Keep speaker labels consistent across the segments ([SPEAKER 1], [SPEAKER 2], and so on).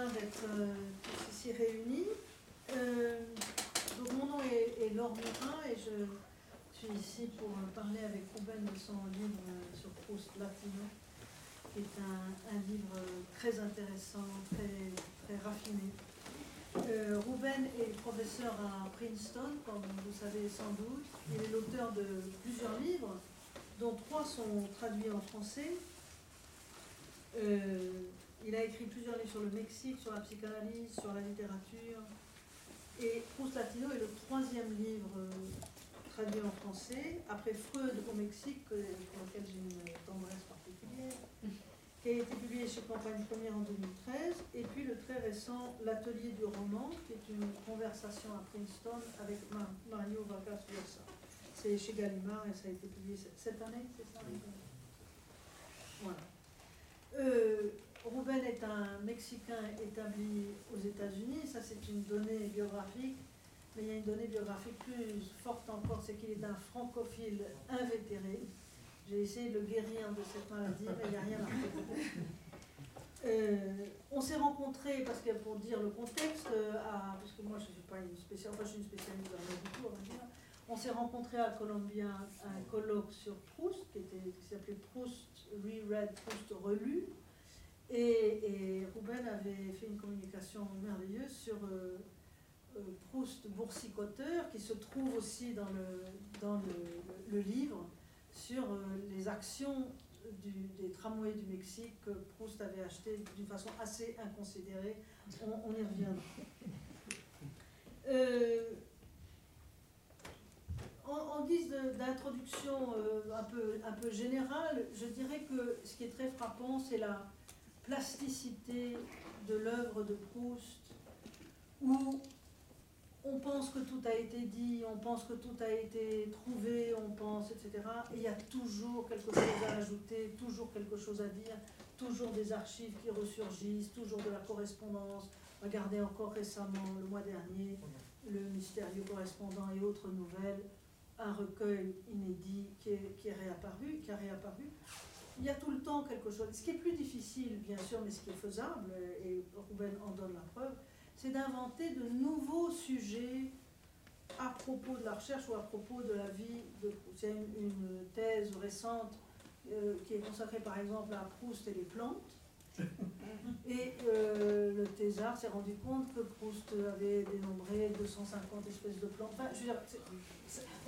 [SPEAKER 1] d'être euh, tous ici réunis. Euh, donc mon nom est, Laure Murin et je suis ici pour parler avec Ruben de son livre sur Proust Latino, qui est un, livre très intéressant, très, très raffiné. Euh, Ruben est professeur à Princeton, comme vous savez sans doute. Il est l'auteur de plusieurs livres, dont trois sont traduits en français. Euh, il a écrit plusieurs livres sur le Mexique, sur la psychanalyse, sur la littérature. Et Proust Latino est le troisième livre euh, traduit en français, après Freud au Mexique, pour lequel j'ai une tendresse particulière, qui a été publié chez Campagne Première en 2013, et puis le très récent L'Atelier du roman, qui est une conversation à Princeton avec Mario Vargas Llosa. C'est chez Gallimard et ça a été publié cette année, c'est ça? Voilà. Euh, Ruben est un Mexicain établi aux États-Unis, ça c'est une donnée biographique, mais il y a une donnée biographique plus forte encore, c'est qu'il est un francophile invétéré. J'ai essayé de le guérir de cette maladie, mais il n'y a rien à faire. Euh, on s'est rencontrés, parce que pour dire le contexte, à, parce que moi je ne suis pas une spécialiste, enfin je suis une spécialiste dans on dire. On s'est rencontrés à Columbia à un colloque sur Proust, qui, était, qui s'appelait Proust Reread, Proust relu. Et, et, Ruben avait fait une communication merveilleuse sur euh, euh, Proust boursicoteur, qui se trouve aussi dans le, dans le, livre, sur euh, les actions des tramways du Mexique que Proust avait acheté d'une façon assez inconsidérée. On, y reviendra. Euh, en, en, guise d'introduction un, peu, un peu générale, je dirais que ce qui est très frappant, c'est la plasticité de l'œuvre de Proust, où on pense que tout a été dit, on pense que tout a été trouvé, on pense, etc. Et il y a toujours quelque chose à ajouter, toujours quelque chose à dire, toujours des archives qui ressurgissent, toujours de la correspondance. Regardez encore récemment, le mois dernier, le mystérieux correspondant et autres nouvelles, un recueil inédit qui est, a réapparu. Il y a tout le temps quelque chose. Ce qui est plus difficile, bien sûr, mais ce qui est faisable, et Ruben en donne la preuve, c'est d'inventer de nouveaux sujets à propos de la recherche ou à propos de la vie. C'est une, une, thèse récente euh, qui est consacrée par exemple à Proust et les plantes. Et euh, le thésard s'est rendu compte que Proust avait dénombré 250 espèces de plantes. Enfin, je veux dire,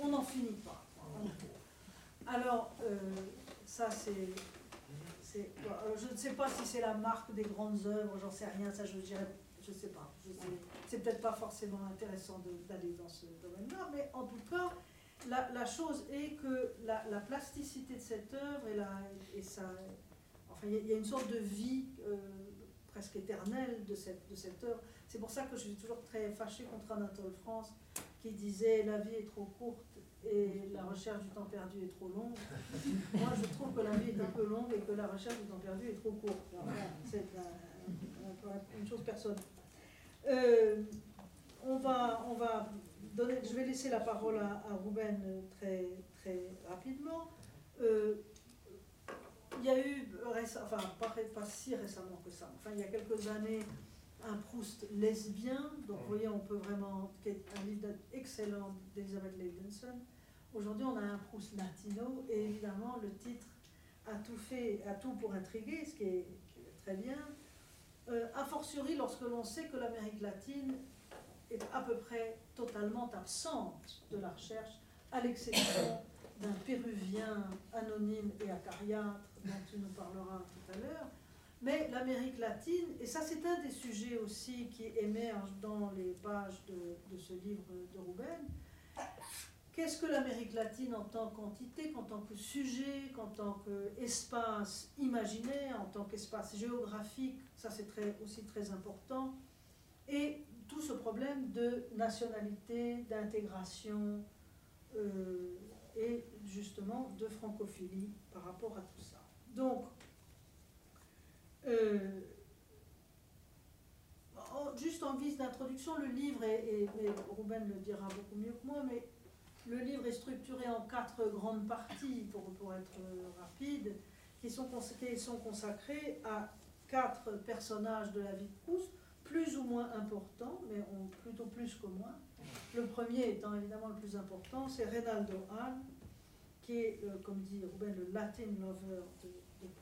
[SPEAKER 1] on n'en finit pas. Alors, euh, ça c'est. Je ne sais pas si c'est la marque des grandes œuvres, j'en sais rien, ça je dirais je ne sais pas. C'est peut-être pas forcément intéressant d'aller dans ce domaine-là, mais en tout cas, la, la chose est que la, la, plasticité de cette œuvre et, la, et ça, enfin, il y, a une sorte de vie euh, presque éternelle de cette, de cette œuvre. C'est pour ça que je suis toujours très fâchée contre Anatole France qui disait la vie est trop courte et la recherche du temps perdu est trop longue. Moi, je trouve que la vie est un peu longue et que la recherche du temps perdu est trop courte. C'est une chose personnelle. Euh, on, va, on va donner, je vais laisser la parole à, à Ruben très, très rapidement. Euh, il y a eu, enfin pas, si récemment que ça, enfin il y a quelques années, un Proust lesbien, donc vous voyez on peut vraiment, qui est un livre excellent d'Elizabeth Levinson. Aujourd'hui on a un Proust latino et évidemment le titre a tout fait, a tout pour intriguer, ce qui est, très bien euh, a fortiori lorsque l'on sait que l'Amérique latine est à peu près totalement absente de la recherche, à l'exception d'un Péruvien anonyme et acariâtre dont tu nous parleras tout à l'heure. Mais l'Amérique latine, et ça c'est un des sujets aussi qui émerge dans les pages de, de ce livre de Rouben, Qu'est-ce que l'Amérique latine en tant qu'entité, en tant que sujet, en tant qu'espace imaginaire, en tant qu'espace géographique, ça c'est très, aussi très important, et tout ce problème de nationalité, d'intégration euh, et justement de francophilie par rapport à tout ça. Donc, euh, juste en guise d'introduction, le livre, et Ruben le dira beaucoup mieux que moi, mais le livre est structuré en quatre grandes parties, pour, pour être rapide, qui sont, consacrées à quatre personnages de la vie de Proust, plus ou moins importants, mais plutôt plus que moins. Le premier étant évidemment le plus important, c'est Reynaldo Hahn, qui est, euh, comme dit Ruben, le Latin lover de,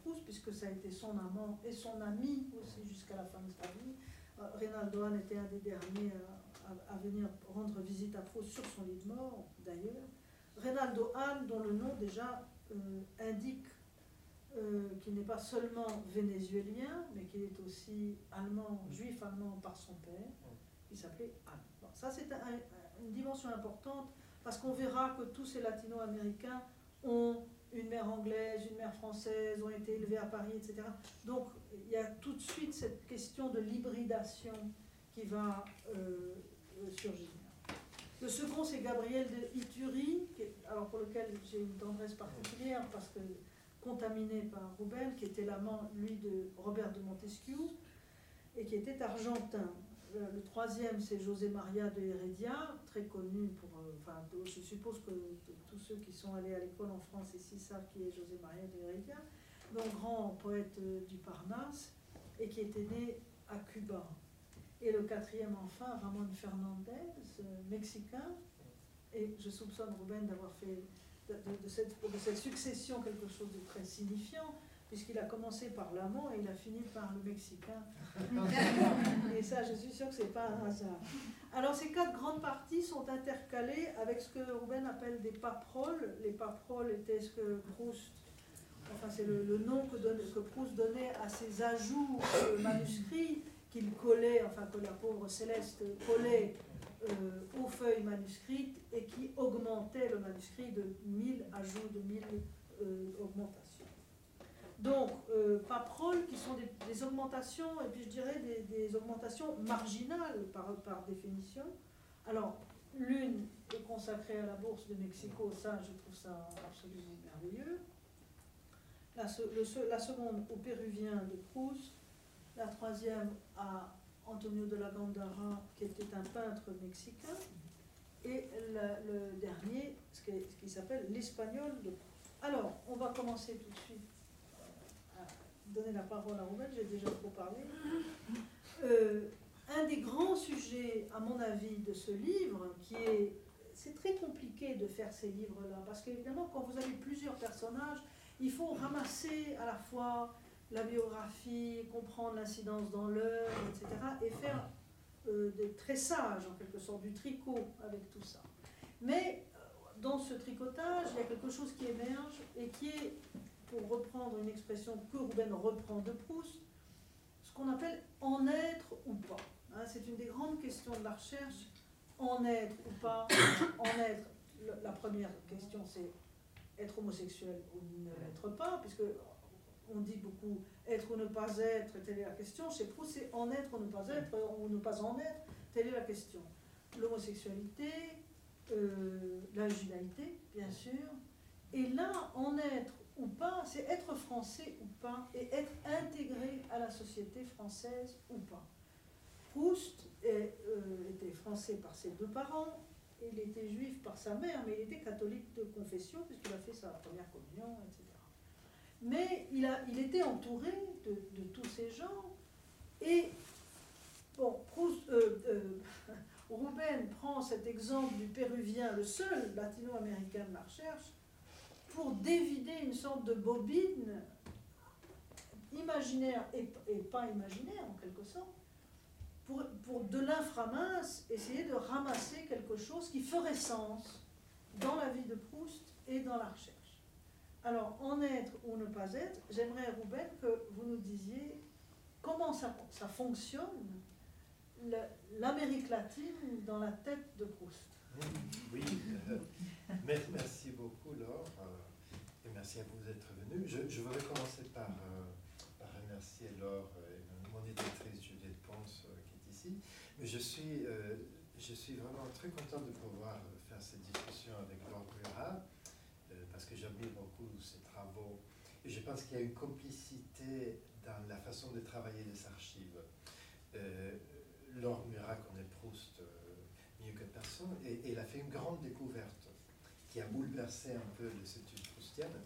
[SPEAKER 1] Proust, puisque ça a été son amant et son ami aussi jusqu'à la fin de sa vie. Euh, Reynaldo Hahn était un des derniers à, venir rendre visite à Proust sur son lit de mort, d'ailleurs. Reynaldo Hahn, dont le nom déjà euh, indique qu'il n'est pas seulement vénézuélien, mais qu'il est aussi allemand, juif allemand par son père, qui s'appelait Hahn. ça, c'est une dimension importante, parce qu'on verra que tous ces latino-américains ont une mère anglaise, une mère française, ont été élevés à Paris, etc. Donc il y a tout de suite cette question de l'hybridation qui va euh, surgir. Le second, c'est Gabriel de Ituri, alors pour lequel j'ai une tendresse particulière parce que contaminé par Rouben, qui était l'amant, lui, de Robert de Montesquieu, et qui était argentin. Euh, le troisième, c'est José Maria de Heredia, très connu pour. Euh, enfin, je suppose que tous ceux qui sont allés à l'école en France ici savent qui est José Maria de Heredia, donc grand poète euh, du Parnasse, et qui était né à Cuba. Et le quatrième, enfin, Ramon Fernandez, mexicain, et je soupçonne Ruben d'avoir fait de, cette, de cette succession quelque chose de très signifiant puisqu'il a commencé par l'amant et il a fini par le mexicain. et ça, je suis sûre que ce n'est pas un hasard. Alors, ces quatre grandes parties sont intercalées avec ce que Ruben appelle des paproles. Les paproles étaient ce que Proust, enfin, c'est le, nom que, donne, que, Proust donnait à ses ajouts manuscrits qu'il collait, enfin, que la pauvre Céleste collait euh, aux feuilles manuscrites et qui augmentait le manuscrit de 1000 ajouts, de 1000 euh, augmentations. Donc, euh, qui sont des, augmentations, et puis je dirais des, augmentations marginales par, par définition. Alors, l'une est consacrée à la bourse de Mexico, ça, je trouve ça absolument merveilleux. La, la seconde au Péruvien de Proust. La troisième à Antonio de la Gandara, qui était un peintre mexicain. Et le, dernier, ce qui, s'appelle l'espagnol de. Alors, on va commencer tout de suite donner la parole à Rouben, j'ai déjà trop parlé. Euh, un des grands sujets, à mon avis, de ce livre, qui est. C'est très compliqué de faire ces livres-là, parce qu'évidemment, quand vous avez plusieurs personnages, il faut ramasser à la fois la biographie, comprendre l'incidence dans l'œuvre, etc., et faire euh, des tressages, en quelque sorte, du tricot avec tout ça. Mais euh, dans ce tricotage, il y a quelque chose qui émerge et qui est pour reprendre une expression que Ruben reprend de Proust, ce qu'on appelle en être ou pas. Hein, c'est une des grandes questions de la recherche. En être ou pas, en être, la première question c'est être homosexuel ou ne l'être pas, puisque on dit beaucoup être ou ne pas être, telle est la question. Chez Proust, c'est en être ou ne pas être, ou ne pas en être, telle est la question. L'homosexualité, euh, la judaïté, bien sûr, et là, en être ou pas, c'est être français ou pas, et être intégré à la société française ou pas. Proust euh, était français par ses deux parents, il était juif par sa mère, mais il était catholique de confession, puisqu'il a fait sa première communion, etc. Mais il, était entouré de, tous ces gens, et bon, Proust, euh, euh, Rouben prend cet exemple du péruvien, le seul latino-américain de la recherche, pour dévider une sorte de bobine imaginaire et, pas imaginaire en quelque sorte, pour, pour de l'inframince essayer de ramasser quelque chose qui ferait sens dans la vie de Proust et dans la recherche. Alors, en être ou ne pas être, j'aimerais, Rouben, que vous nous disiez comment ça, fonctionne, l'Amérique latine dans la tête de Proust.
[SPEAKER 2] Oui, merci beaucoup Laure, euh, et merci à vous d'être venu. Je, voudrais commencer par, euh, par remercier Laure et mon éditrice Juliette Ponce euh, qui est ici. Mais je suis, vraiment très content de pouvoir faire cette discussion avec Laure Murat, parce que j'admire beaucoup ses travaux. Et je pense qu'il y a une complicité dans la façon de travailler les archives. Laure Murat connaît Proust mieux que personne, et, elle a fait une grande découverte qui a bouleversé un peu les études proustiennes.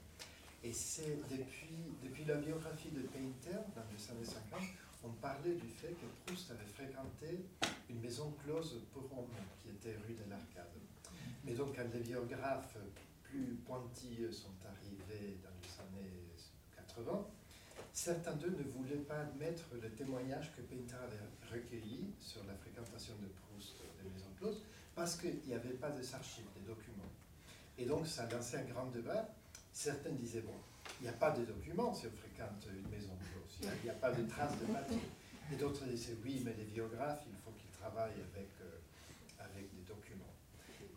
[SPEAKER 2] Et c'est depuis, depuis la biographie de Painter, dans les années 50, on parlait du fait que Proust avait fréquenté une maison close pour hommes qui était rue de l'Arcade. Mais donc, quand les biographes plus pointilleux sont arrivés dans les années 80, certains d'eux ne voulaient pas admettre le témoignage que Painter avait recueilli sur la fréquentation de Proust des maisons closes, parce qu'il n'y avait pas de archives, des documents. Et donc, ça lancé un grand débat. Certains disaient, bon, il n'y a pas de documents si on fréquente une maison close, il n'y a, pas de traces de papier. Et d'autres disaient, oui, mais les biographes, il faut qu'ils travaillent avec, euh, avec des documents.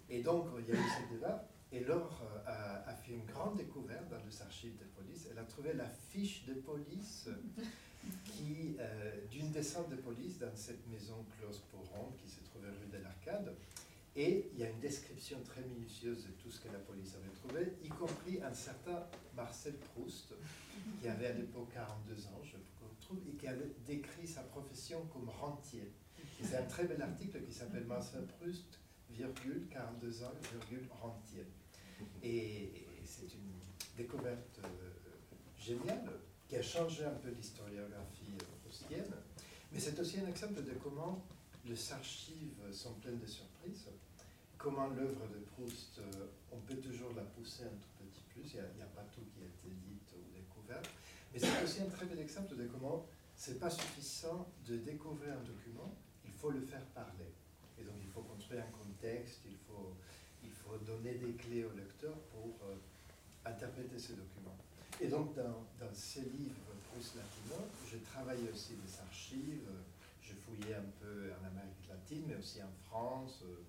[SPEAKER 2] Et donc, il y a eu ce débat. Et Laure euh, a, fait une grande découverte dans les archives de police. Elle a trouvé la fiche de police qui, euh, d'une descente de police dans cette maison close pour Ronde qui se trouvait rue de l'Arcade. Et il y a une description très minutieuse de tout ce que la police avait trouvé, y compris un certain Marcel Proust, qui avait à l'époque 42 ans, je trouve, et qui avait décrit sa profession comme rentier. c'est un très bel article qui s'appelle Marcel Proust, virgule, 42 ans, virgule, rentier. Et, c'est une découverte euh, géniale qui a changé un peu l'historiographie proustienne, mais c'est aussi un exemple de comment les archives sont pleines de surprises. Comment l'œuvre de Proust, euh, on peut toujours la pousser un tout petit plus, il n'y a, pas tout qui a été dit ou découvert. Mais c'est aussi un très bel exemple de comment c'est pas suffisant de découvrir un document, il faut le faire parler. Et donc il faut construire un contexte, il faut, il faut donner des clés au lecteur pour euh, interpréter ce document. Et donc dans, ces livres Proust Latino, je travaille aussi des archives, j'ai fouillé un peu en Amérique latine, mais aussi en France, euh,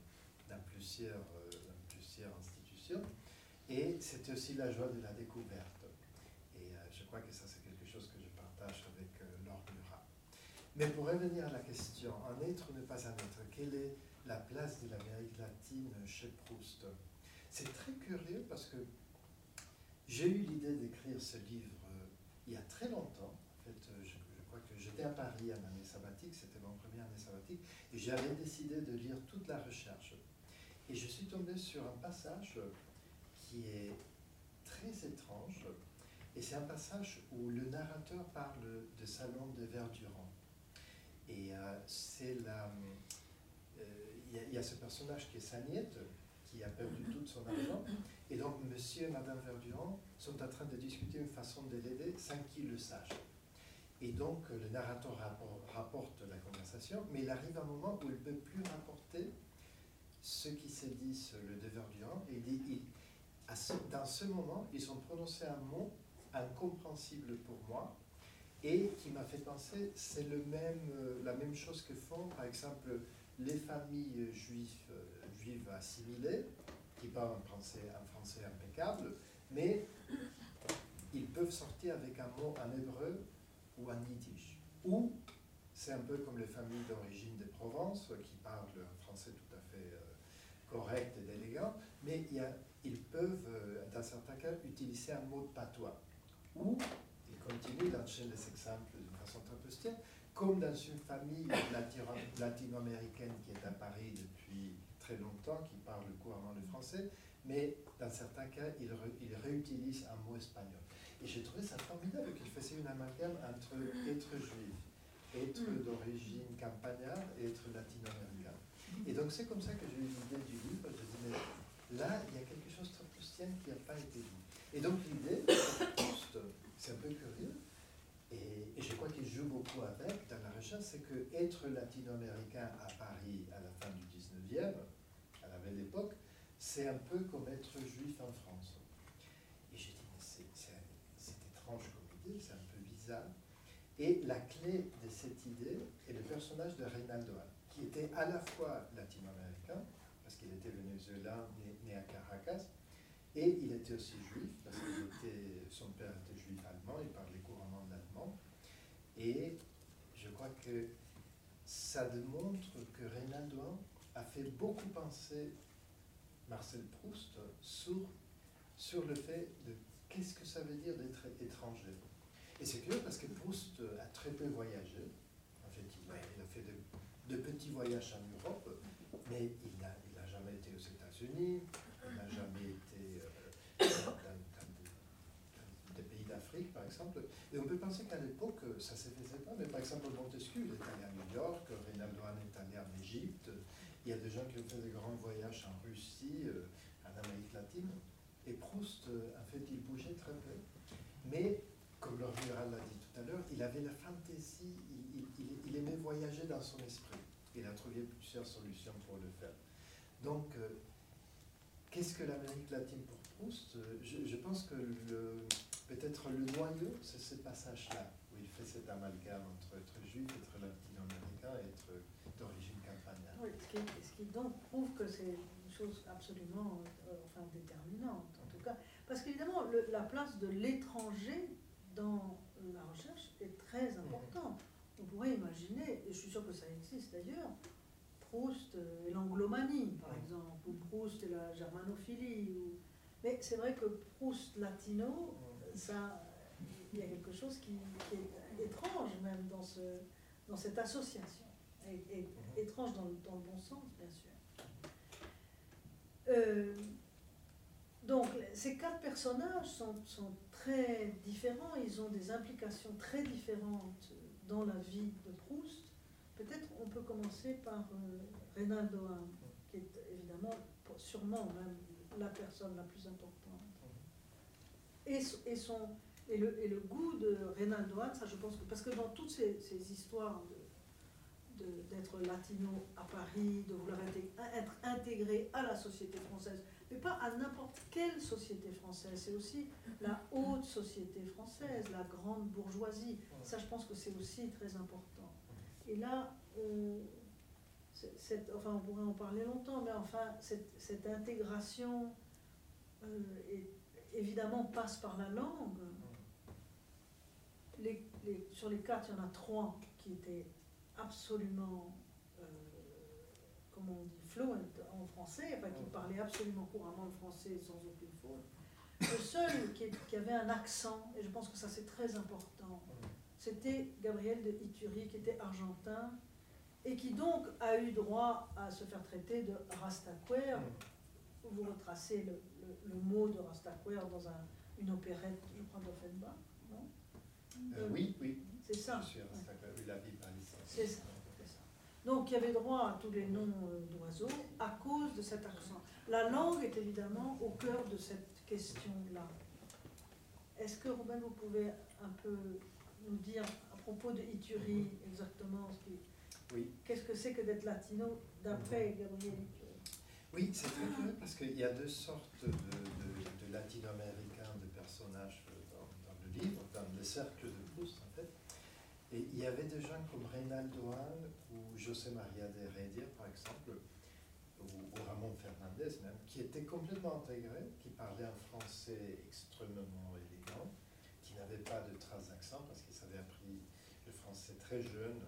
[SPEAKER 2] dans, plusieurs, euh, dans plusieurs institutions. Et c'était aussi la joie de la découverte. Et euh, je crois que ça, c'est quelque chose que je partage. Mais pour revenir à la question, un être ou ne pas un être, quelle est la place de l'Amérique latine chez Proust? C'est très curieux parce que j'ai eu l'idée d'écrire ce livre il y a très longtemps. En fait, je j'étais à Paris en année sabbatique, c'était mon premier année sabbatique, et j'avais décidé de lire toute la recherche. Et je suis tombé sur un passage qui est très étrange, et c'est un passage où le narrateur parle de Salon de Verdurand. Et euh, c'est la. Euh, il y, a ce personnage qui est Sagnette, qui a perdu tout son argent, et donc monsieur et madame Verdurand sont en train de discuter une façon de l'aider sans qu'il le sache. Et donc, le narrateur rapporte la conversation, mais il arrive un moment où il ne peut plus rapporter ce qui s'est dit sur le devoir durant. Et il dans ce moment, ils ont prononcé un mot incompréhensible pour moi et qui m'a fait penser, c'est le même, euh, la même chose que font, par exemple, les familles juives, euh, juives assimilées, qui parlent en français, un français impeccable, mais ils peuvent sortir avec un mot en hébreu ou en yiddish. Ou c'est un peu comme les familles d'origine de Provence qui parlent un français tout à fait euh, correct et élégant, mais ils peuvent, euh, dans certains cas, utiliser un mot de patois. Ou, ils continuent d'enchaîner les exemples d'une façon très positive, comme dans une famille latino-américaine qui est à Paris depuis très longtemps, qui parle couramment le français, mais dans certains cas, ils, ils réutilisent un mot espagnol. Et j'ai trouvé ça formidable qu'il faisait une amalgame entre être juif, être mm. d'origine campagnard et être latino-américain. Et donc c'est comme ça que j'ai eu l'idée du livre. Je dis, mais là, il y a quelque chose de proustien qui n'a pas été dit. Et donc l'idée, c'est un peu curieux, et, et je crois qu'il joue beaucoup avec dans la recherche, c'est que être latino-américain à Paris à la fin du 19e, à la belle époque, c'est un peu comme être juif en France. c'est un peu bizarre. Et la clé de cette idée est le personnage de Reynaldo, qui était à la fois latino-américain, parce qu'il était vénézuélien, né, né, à Caracas, et il était aussi juif, parce que son père était juif allemand, il parlait couramment l'allemand. Et je crois que ça démontre que Reynaldo a fait beaucoup penser Marcel Proust sur, sur le fait de qu'est-ce que ça veut dire d'être étranger. Et c'est curieux parce que Proust a très peu voyagé. En fait, il a, fait de, petits voyages en Europe, mais il n'a jamais été aux États-Unis, il n'a jamais été euh, dans, par exemple. Et on peut penser qu'à l'époque, ça ne se faisait pas, mais par exemple, Montesquieu, il est allé à New York, Reynaldo est allé en Égypte, il y a des gens qui ont fait des grands voyages en Russie, euh, en Amérique latine, et Proust, euh, en fait, il bougeait très peu. Mais, comme le général l'a dit tout à l'heure, il avait la fantaisie, il, aimait voyager dans son esprit. Il a trouvé plusieurs solutions pour le faire. Donc, euh, qu'est-ce que l'Amérique latine pour Proust je, pense que peut-être le noyau, c'est ce passage-là, où il fait cet amalgame entre être juif, être latino-américain et être d'origine campagnarde.
[SPEAKER 1] Oui, ce qui, donc prouve que c'est une chose absolument euh, enfin, déterminante, en tout cas. Parce qu'évidemment, la place de l'étranger dans la recherche est très importante. On pourrait imaginer, et je suis sûr que ça existe d'ailleurs, Proust et l'anglomanie, par exemple, ou Proust et la germanophilie. Ou... Mais c'est vrai que Proust latino, ça, il y a quelque chose qui, est étrange même dans, ce, dans cette association. Et, étrange dans, dans, le bon sens, bien sûr. Euh, donc, ces quatre personnages sont, sont, très différents, ils ont des implications très différentes dans la vie de Proust. Peut-être on peut commencer par euh, Reynaldo Hahn, qui est évidemment, sûrement même, la personne la plus importante. Et, son, et, le, et le goût de Reynaldo ça je pense que, parce que dans toutes ces, ces histoires d'être latino à Paris, de vouloir être intégré à la société française, mais pas à n'importe quelle société française, c'est aussi la haute société française, la grande bourgeoisie. Ça, je pense que c'est aussi très important. Et là, cette, enfin, on pourrait en parler longtemps, mais enfin, cette, cette intégration, euh, évidemment, passe par la langue. Les, les, sur les quatre, il y en a trois qui étaient absolument, euh, comment on dit, fluent en français, enfin, qui parlait absolument couramment le français sans aucune faute. Le seul qui, qui, avait un accent, et je pense que ça c'est très important, c'était Gabriel de Ituri, qui était argentin, et qui donc a eu droit à se faire traiter de Rastaquer. Vous retracez le, le, mot de Rastaquer dans un, une opérette, je crois, d'Offenbach, non?
[SPEAKER 2] Euh, Oui, oui.
[SPEAKER 1] C'est ça.
[SPEAKER 2] C'est ça.
[SPEAKER 1] Donc il y avait droit à tous les noms euh, d'oiseaux à cause de cet accent. La langue est évidemment au cœur de cette question-là. Est-ce que Robin, vous pouvez un peu nous dire à propos de Ituri exactement ce qui,
[SPEAKER 2] oui.
[SPEAKER 1] qu'est-ce que c'est que d'être latino d'après Gabriel Ituri?
[SPEAKER 2] Oui, c'est très curieux parce qu'il y a deux sortes de, de, latino-américains, de personnages dans, dans, le livre, dans le cercle de Proust en fait. Et il y avait des gens comme Reynaldo Hahn ou José María de Heredia, par exemple, ou, Ramon Fernandez même, qui étaient complètement intégrés, qui parlaient un français extrêmement élégant, qui n'avaient pas de traces d'accent parce appris très jeune,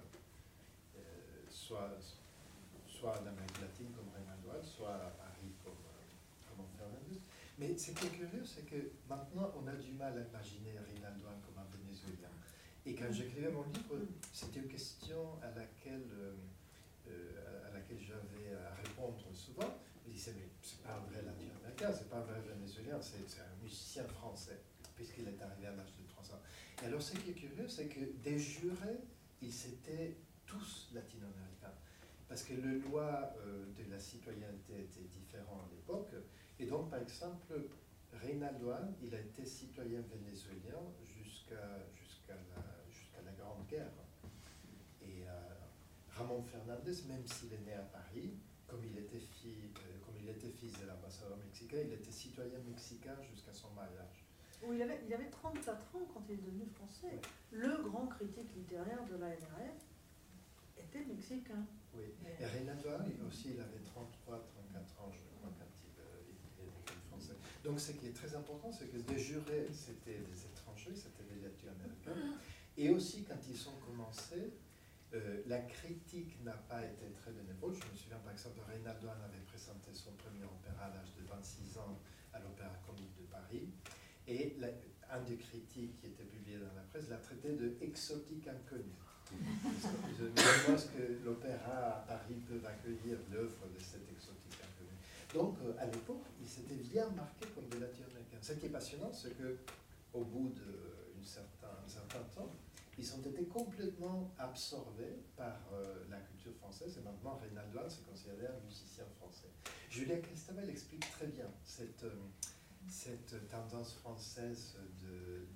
[SPEAKER 2] euh, soit, soit en Amérique latine comme Hahn, soit à Paris comme euh, Ramon Fernandez. Mais ce qui est curieux, c'est que maintenant on a du mal à imaginer Reynaldo Hahn comme un Vénézuélien. Et quand j'écrivais mon livre, c'était une question à laquelle, euh, à laquelle j'avais à répondre souvent. Je disais, mais c'est pas un vrai latino-américain, c'est pas un vrai vénézuélien, c'est un musicien français, puisqu'il est arrivé à l'âge de 3 ans. Et alors, ce qui est curieux, c'est que des jurés, ils étaient tous latino-américains. Parce que le loi euh, de la citoyenneté était différent à l'époque. Et donc, par exemple, Reynaldo Hahn, il a été citoyen vénézuélien jusqu'à jusqu'à la guerre. Et euh, Ramon Fernandez, même s'il est né à Paris, euh, comme il était fils de l'ambassadeur mexicain, il était citoyen mexicain jusqu'à son mariage.
[SPEAKER 1] Il, avait, il avait 34 ans quand il est devenu français. Le grand critique littéraire de la NRF était mexicain.
[SPEAKER 2] Oui, et Renato aussi, il avait 33, 34 ans, je crois, quand il, euh, il est devenu français. Donc ce qui est très important, c'est que des jurés, c'était des étrangers, c'était des latino-américains. Et aussi, quand ils ont commencé, euh, la critique n'a pas été très bénévole. Je me souviens par exemple, Reynaldo Hahn avait présenté son premier opéra à l'âge de 26 ans à l'Opéra Comique de Paris. Et un des critiques qui était publié dans la presse l'a traité de exotique inconnu. Je me pense que l'opéra à Paris peut accueillir l'œuvre de cet exotique inconnu. Donc, euh, à l'époque, il s'était bien marqué comme des latino-américains. Ce qui est passionnant, c'est que au bout de certain, un certain temps, ils ont été complètement absorbés par euh, la culture française et maintenant Reynald Lanz est considéré un musicien français. Julien Christabel explique très bien cette, euh, cette tendance française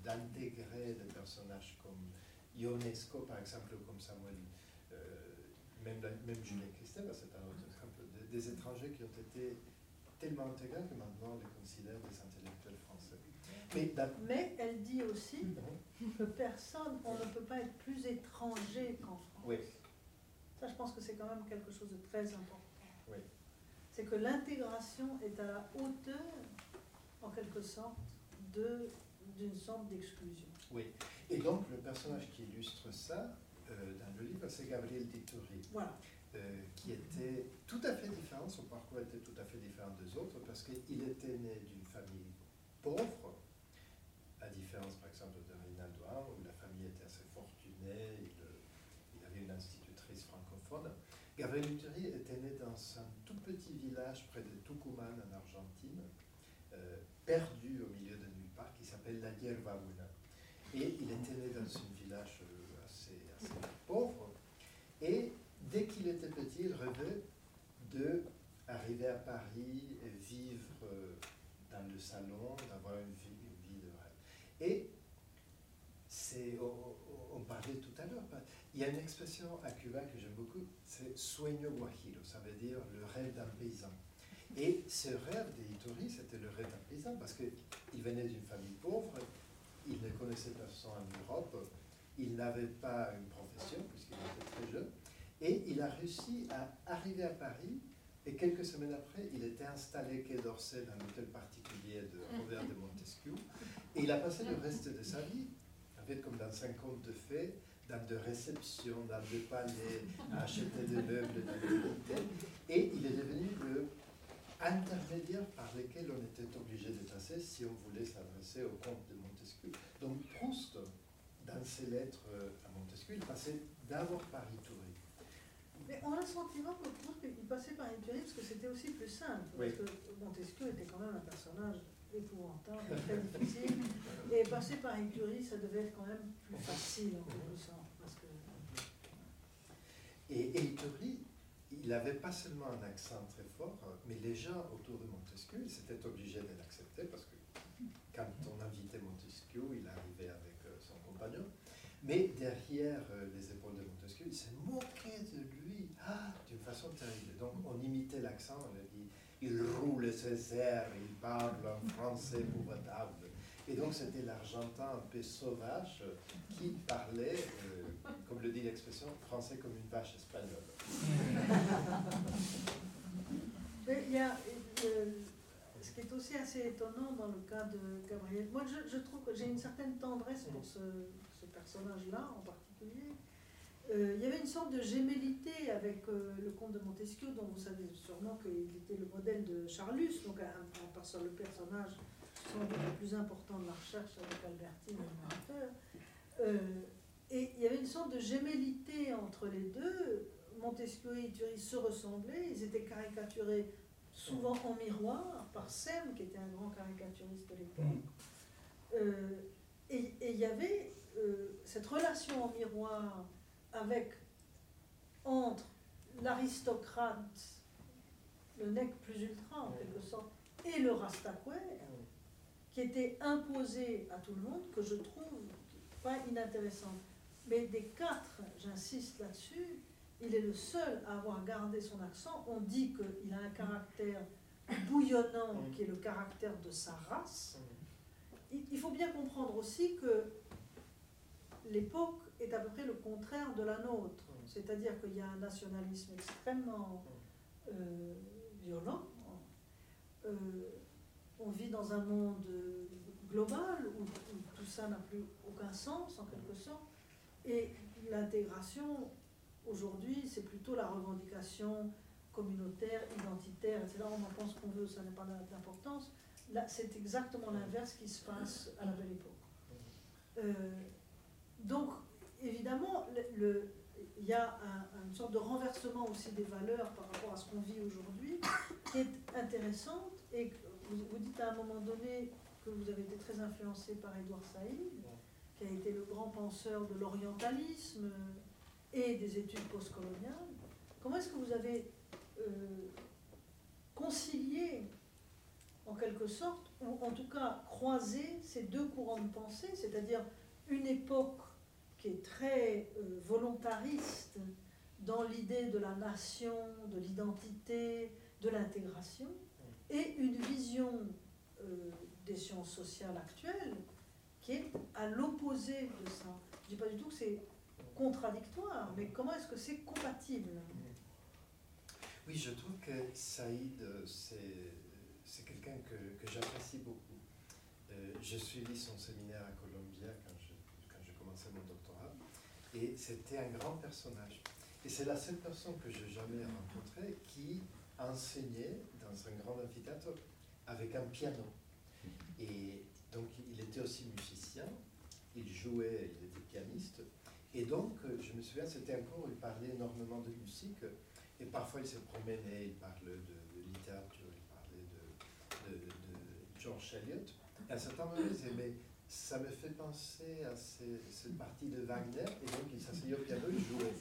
[SPEAKER 2] d'intégrer des personnages comme Ionesco, par exemple, ou comme Samuel, euh, même, même Julien Christabel, c'est un autre exemple, des étrangers qui ont été tellement intégrés que maintenant on les considère des intellectuels français.
[SPEAKER 1] Mais, elle dit aussi que personne, on ne peut pas être plus étranger qu'en France.
[SPEAKER 2] Oui.
[SPEAKER 1] Ça, je pense que c'est quand même quelque chose de très important. Oui. C'est que l'intégration est à la hauteur, en quelque sorte, d'une sorte d'exclusion.
[SPEAKER 2] Oui. Et donc, le personnage qui illustre ça euh, dans le livre, c'est Gabriel Dittori.
[SPEAKER 1] Voilà.
[SPEAKER 2] Euh, qui était tout à fait différent, son parcours était tout à fait différent des autres, parce qu'il était né d'une famille pauvre, à différence par exemple de Rinaldo, où la famille était assez fortunée, il, il avait une institutrice francophone. Gabriel Uteri était né dans un tout petit village près de Tucumán en Argentine, euh, perdu au milieu de nulle part, qui s'appelle La Hierbauna. Et il était né dans un village euh, assez, assez pauvre. Et dès qu'il était petit, il rêvait de arriver à Paris et vivre euh, dans le salon, d'avoir une vie et c'est, on, parlait tout à l'heure, il y a une expression à Cuba que j'aime beaucoup, c'est sueño guajiro, ça veut dire le rêve d'un paysan. Et ce rêve d'Itori, c'était le rêve d'un paysan parce qu'il venait d'une famille pauvre, il ne connaissait personne en Europe, il n'avait pas une profession puisqu'il était très jeune, et il a réussi à arriver à Paris. Et quelques semaines après, il était installé quai d'Orsay dans un hôtel particulier de Robert de Montesquieu. Et il a passé le reste de sa vie, en fait, comme dans 50 de fées, dans de réceptions, dans des palais, à acheter des meubles d'antiquité. Et il est devenu le intermédiaire par lequel on était obligé de passer si on voulait s'adresser au comte de Montesquieu. Donc Proust, dans ses lettres à Montesquieu, il passait d'abord par Itourie.
[SPEAKER 1] Mais on a le sentiment que Proust, il passait par Itourie parce que c'était aussi plus simple. Parce que Montesquieu était quand même un personnage épouvantable, très difficile. Et passer par Écurie, ça devait être quand même plus facile en quelque sorte. Parce que...
[SPEAKER 2] Et, Écurie, il n'avait pas seulement un accent très fort, mais les gens autour de Montesquieu, ils obligés de l'accepter parce que quand on invitait Montesquieu, il arrivait avec euh, son compagnon. Mais derrière euh, les épaules de Montesquieu, il se moquait de lui ah, d'une façon terrible. Donc on imitait l'accent, on dit il roule ses airs, il parle en français épouvantable. Et donc c'était l'Argentin un peu sauvage qui parlait, euh, comme le dit l'expression, français comme une vache espagnole.
[SPEAKER 1] il y a, euh, ce qui est aussi assez étonnant dans le cas de Gabriel, moi je, trouve que j'ai une certaine tendresse pour ce, ce personnage-là en particulier, euh, il y avait une sorte de gémellité avec euh, le comte de Montesquieu, dont vous savez sûrement qu'il était le modèle de Charlus, donc un, un, le personnage sans doute le plus important de la recherche avec Albertine le euh, et il y avait une sorte de gémellité entre les deux. Montesquieu et Thury se ressemblaient, ils étaient caricaturés souvent en miroir par Sem, qui était un grand caricaturiste de l'époque. Euh, et, il y avait cette relation en miroir avec, entre l'aristocrate, le nec plus ultra en quelque sorte, et le rastaquaire, qui était imposé à tout le monde, que je trouve pas inintéressant. Mais des quatre, j'insiste là-dessus, il est le seul à avoir gardé son accent. On dit qu'il a un caractère bouillonnant, qui est le caractère de sa race. Il faut bien comprendre aussi que l'époque est à peu près le contraire de la nôtre. C'est-à-dire qu'il y a un nationalisme extrêmement euh, violent. Euh, on vit dans un monde global où, tout ça n'a plus aucun sens en quelque sorte. Et l'intégration, aujourd'hui, c'est plutôt la revendication communautaire, identitaire, etc. On en pense qu'on veut, ça n'a pas d'importance. Là, c'est exactement l'inverse qui se passe à la belle époque. Euh, donc, évidemment, il y a une sorte de renversement aussi des valeurs par rapport à ce qu'on vit aujourd'hui, qui est intéressante. Et vous, vous, dites à un moment donné que vous avez été très influencé par Édouard Saïd. Qui a été le grand penseur de l'orientalisme et des études postcoloniales. Comment est-ce que vous avez euh, concilié, en quelque sorte, ou en tout cas croisé ces deux courants de pensée, c'est-à-dire une époque qui est très euh, volontariste dans l'idée de la nation, de l'identité, de l'intégration, et une vision euh, des sciences sociales actuelles de ça. Je ne dis pas du tout que c'est contradictoire, mais comment est-ce que c'est compatible
[SPEAKER 2] Oui, je trouve que Saïd, c'est quelqu'un que, que j'apprécie beaucoup. Euh, j'ai suivi son séminaire à Columbia quand je, quand je commençais mon doctorat, et c'était un grand personnage. Et c'est la seule personne que j'ai jamais rencontrée qui enseignait dans un grand amphithéâtre avec un piano. Et donc il était aussi musicien, il jouait, il était pianiste. Et donc je me souviens, c'était un cours où il parlait énormément de musique. Et parfois il se promenait, il parlait de, littérature, il parlait de, de, George Eliot. Et à un certain moment, il disait, mais ça me fait penser à cette partie de Wagner, et donc il s'asseyait au piano, il jouait.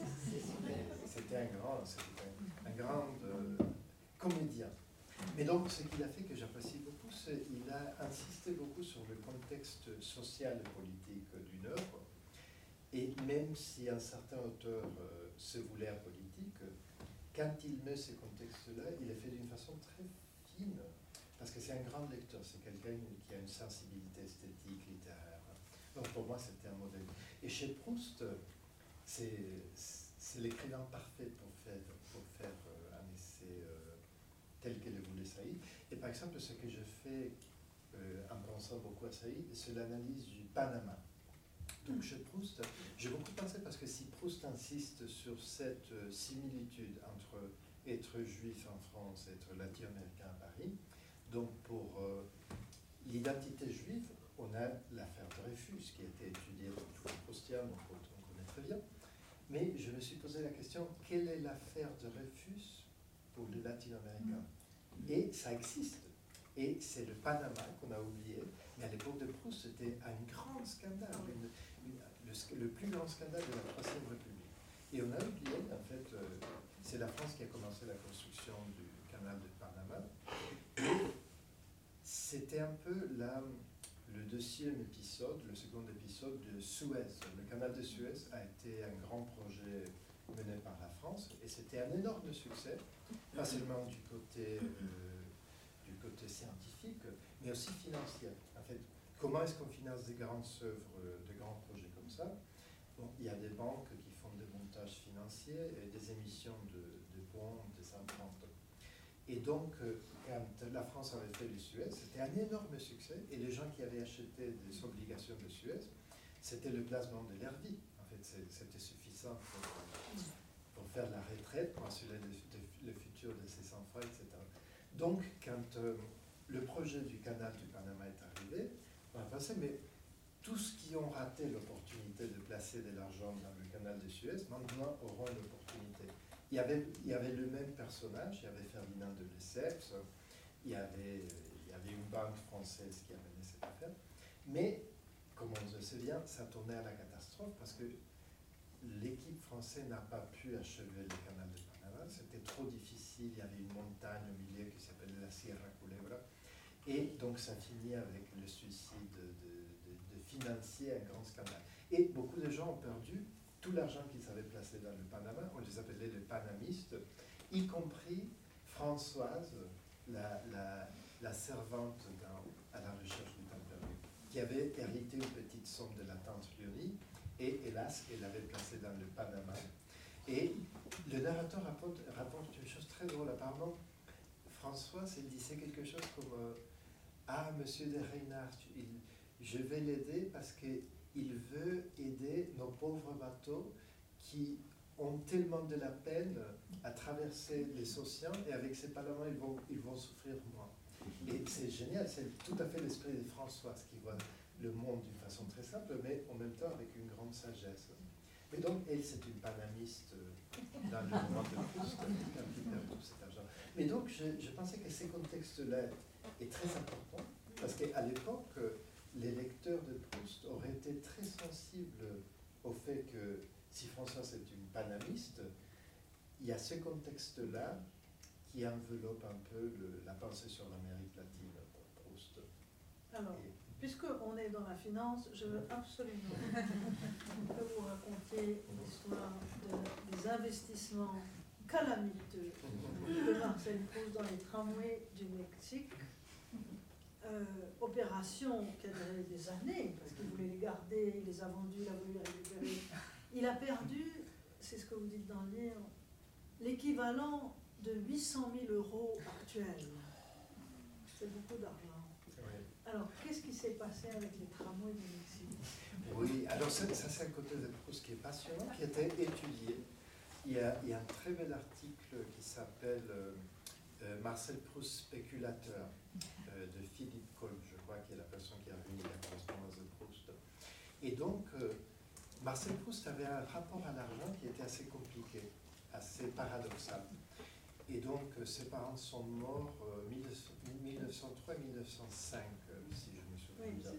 [SPEAKER 2] C'était un grand, un, un grand euh, comédien. Mais donc, ce qu'il a fait que j'apprécie beaucoup, qu'il a insisté beaucoup sur le contexte social et politique d'une œuvre. Et même si un certain auteur euh, se voulait apolitique, quand il met ces contextes-là, il est fait d'une façon très fine, parce que c'est un grand lecteur, c'est quelqu'un qui a une sensibilité esthétique, littéraire. Donc pour moi, c'était un modèle. Et chez Proust, c'est l'écrivain parfait pour faire, pour faire euh, un essai euh, tel que le voulait Saïd. Et par exemple, ce que je fais euh, en pensant beaucoup à Saïd, c'est l'analyse du Panama. Donc chez Proust, j'ai beaucoup pensé parce que si Proust insiste sur cette similitude entre être juif en France et être latino-américain à Paris, donc pour l'identité juive, on a l'affaire Dreyfus qui a été étudiée dans tous les Proustiens, donc on connaît très bien. Mais je me suis posé la question, quelle est l'affaire de Dreyfus pour les latino-américains? Et ça existe. Et c'est le Panama qu'on a oublié. Mais à l'époque de Proust, c'était un grand scandale, le, plus grand scandale de la Troisième République. Et on a oublié, en fait, euh, c'est la France qui a commencé la construction du canal de Panama. C'était un peu la, le deuxième épisode, le second épisode de Suez. Le canal de Suez a été un grand projet mené par la France et c'était un énorme succès, pas seulement du côté, euh, du côté scientifique, mais aussi financier. En fait, comment est-ce qu'on finance des grandes œuvres, de grands projets comme ça? Bon, Il y a des banques qui font des montages financiers des émissions de, de bons, des empreintes. Et donc, euh, quand la France avait fait le Suez, c'était un énorme succès. Et les gens qui avaient acheté des obligations de Suez, c'était le placement de leur vie. En fait, c'était suffisant pour, faire la retraite, pour assurer le, futur de ses enfants, etc. Donc, quand euh, le projet du canal du Panama est arrivé, on a pensé, mais tous ceux qui ont raté l'opportunité de placer de l'argent dans le canal de Suez, maintenant auront l'opportunité. Il y, avait, avait le même personnage, il y avait Ferdinand de Lesseps, il y avait, avait une banque française qui a mené cette affaire. Mais, comme on sait bien, ça tournait à la catastrophe parce que l'équipe française n'a pas pu achever le canal de Panama. C'était trop difficile. Il y avait une montagne au milieu qui s'appelait la Sierra Culebra. Et donc, ça finit avec le suicide de, de, financiers, un grand scandale. Et beaucoup de gens ont perdu tout l'argent qu'ils avaient placé dans le Panama. On les appelait les panamistes, y compris Françoise, la, servante à la recherche du temps perdu, qui avait hérité une petite somme de la tante Fiori, et hélas, elle l'avait placée dans le Panama. Et le narrateur rapporte, une chose très drôle. Apparemment, François, il disait quelque chose comme euh, Ah, monsieur de Reynard, je vais l'aider parce qu'il veut aider nos pauvres bateaux qui ont tellement de la peine à traverser les océans et avec ces parlements, ils vont, ils vont souffrir moins. Et c'est génial, c'est tout à fait l'esprit de Françoise qui voit le monde d'une façon très simple, mais en même temps avec une grande sagesse. Et donc, elle, c'est une panamiste dans le moment de Proust, qui perd tout cet argent. Mais donc, je, je pensais que ces contextes-là est très important, parce qu'à l'époque, les lecteurs de Proust auraient été très sensibles sensible au fait que si François est une panamiste, il y a ce contexte-là qui enveloppe un peu la pensée sur l'Amérique latine pour Proust.
[SPEAKER 1] Alors, puisqu'on est dans la finance, je veux absolument que vous racontiez l'histoire des investissements calamiteux de Marcel Proust dans les tramways du Mexique. Euh, opération qui a duré des années, parce qu'il voulait les garder, il les a vendus, il a voulu les récupérer. Il a perdu, c'est ce que vous dites dans le livre, l'équivalent de 800 000 euros actuels. C'est beaucoup d'argent. Alors, qu'est-ce qui s'est passé avec les tramways du Mexique
[SPEAKER 2] Oui, alors ça, c'est un côté de Proust qui est passionnant, qui a été étudié. Il y a, il y a un très bel article qui s'appelle euh, euh, Marcel Proust spéculateur euh, de Philippe Kolb, je crois, qui est la personne qui a réuni la correspondance de Proust. Et donc, Marcel Proust avait un rapport à l'argent qui était assez compliqué, assez paradoxal. Et donc, ses parents sont morts en 1903-1905, si je me souviens bien.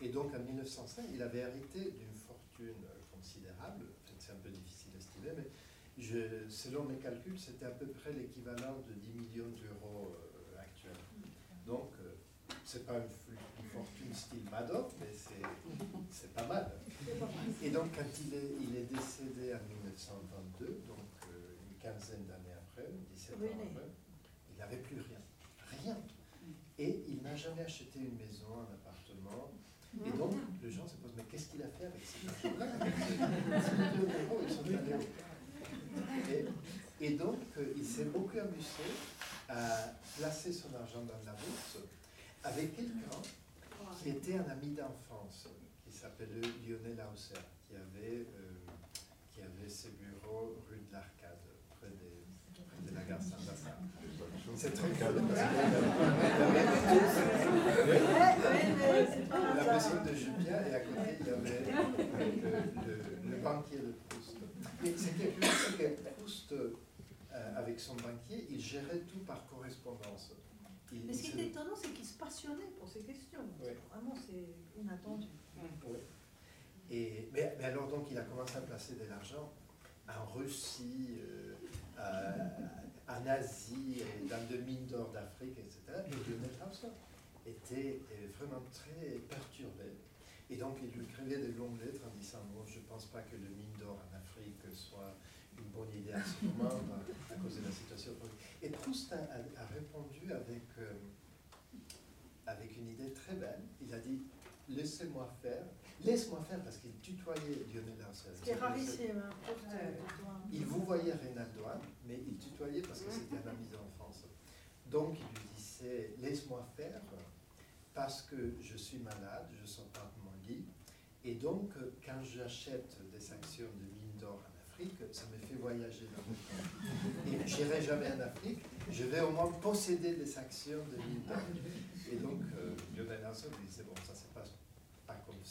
[SPEAKER 2] Et donc, en 1905, il avait hérité d'une fortune considérable. C'est un peu difficile à estimer, mais je, selon mes calculs, c'était à peu près l'équivalent de 10 millions d'euros euh, actuels. Donc, euh, c'est pas une, fortune style Madoff, mais c'est pas mal. Et donc, quand il est, il est décédé en 1922, donc euh, une quinzaine d'années après, 17 ans il n'avait plus rien. Rien. Et il n'a jamais acheté une maison, un appartement. Et donc, les gens se posent, mais qu'est-ce qu'il a fait avec cet argent-là allés et, donc, euh, il s'est beaucoup amusé à placer son argent dans la bourse avec quelqu'un qui était un ami d'enfance, qui s'appelait Lionel Hauser, qui avait, euh, qui avait ses bureaux rue de l'Arcade, près, de la gare Saint-Lazare. C'est très calme. La maison de Julien et à côté il y avait le, le banquier de Proust. Mais c'était plus que Proust, euh, avec son banquier, il gérait tout par correspondance.
[SPEAKER 1] mais ce qui est étonnant, c'est qu'il se passionnait pour ces questions. Vraiment, c'est inattendu.
[SPEAKER 2] Et, mais, alors, donc, il a commencé à placer de l'argent en Russie, euh, en Asie, dans de mines d'or d'Afrique, etc. Et Lionel Hauser était vraiment très perturbé. Et donc, il lui écrivait des longues lettres en disant Bon, je ne pense pas que le mine d'or en Afrique soit une bonne idée à ce moment à cause de la situation. Et Proust a, répondu avec, euh, avec une idée très belle. Il a dit Laissez-moi faire. Laisse-moi faire parce qu'il tutoyait Lionel Arcel.
[SPEAKER 1] Ce qui est rarissime. Hein,
[SPEAKER 2] il vous voyait Reynaldo, mais il tutoyait parce que c'était un ami d'enfance. Donc il lui disait Laisse-moi faire parce que je suis malade, je sors pas de mon lit. Et donc, quand j'achète des actions de mine d'or en Afrique, ça me fait voyager dans le temps. Et j'irai jamais en Afrique, je vais au moins posséder des actions de mine d'or. Et donc, euh, Lionel Hanson lui disait, bon, ça se